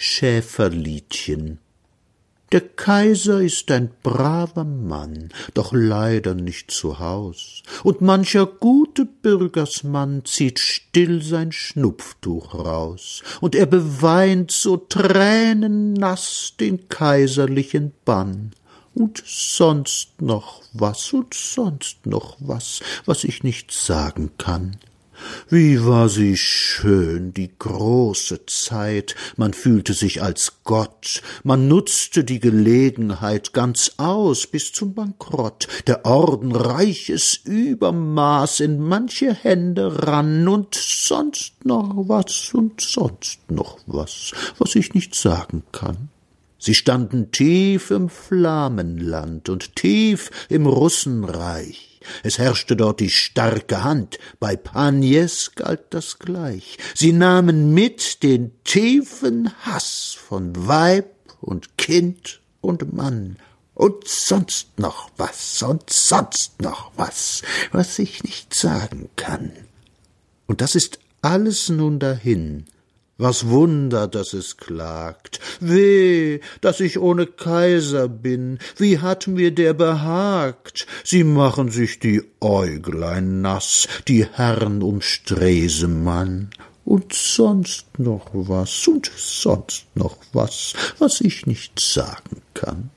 Schäferliedchen. Der Kaiser ist ein braver Mann, doch leider nicht zu Haus, und mancher gute Bürgersmann zieht still sein Schnupftuch raus, und er beweint so tränennaß den kaiserlichen Bann, und sonst noch was und sonst noch was, was ich nicht sagen kann. Wie war sie schön, die große Zeit, man fühlte sich als Gott, man nutzte die Gelegenheit ganz aus bis zum Bankrott, der Orden reiches Übermaß in manche Hände rann und sonst noch was und sonst noch was, was ich nicht sagen kann. Sie standen tief im Flammenland und tief im Russenreich es herrschte dort die starke Hand, bei Pagnes galt das gleich. Sie nahmen mit den tiefen Hass von Weib und Kind und Mann und sonst noch was und sonst noch was, was ich nicht sagen kann. Und das ist alles nun dahin, was Wunder, dass es klagt. Weh, dass ich ohne Kaiser bin. Wie hat mir der behagt? Sie machen sich die Äuglein nass, die Herren um Stresemann. Und sonst noch was, und sonst noch was, was ich nicht sagen kann.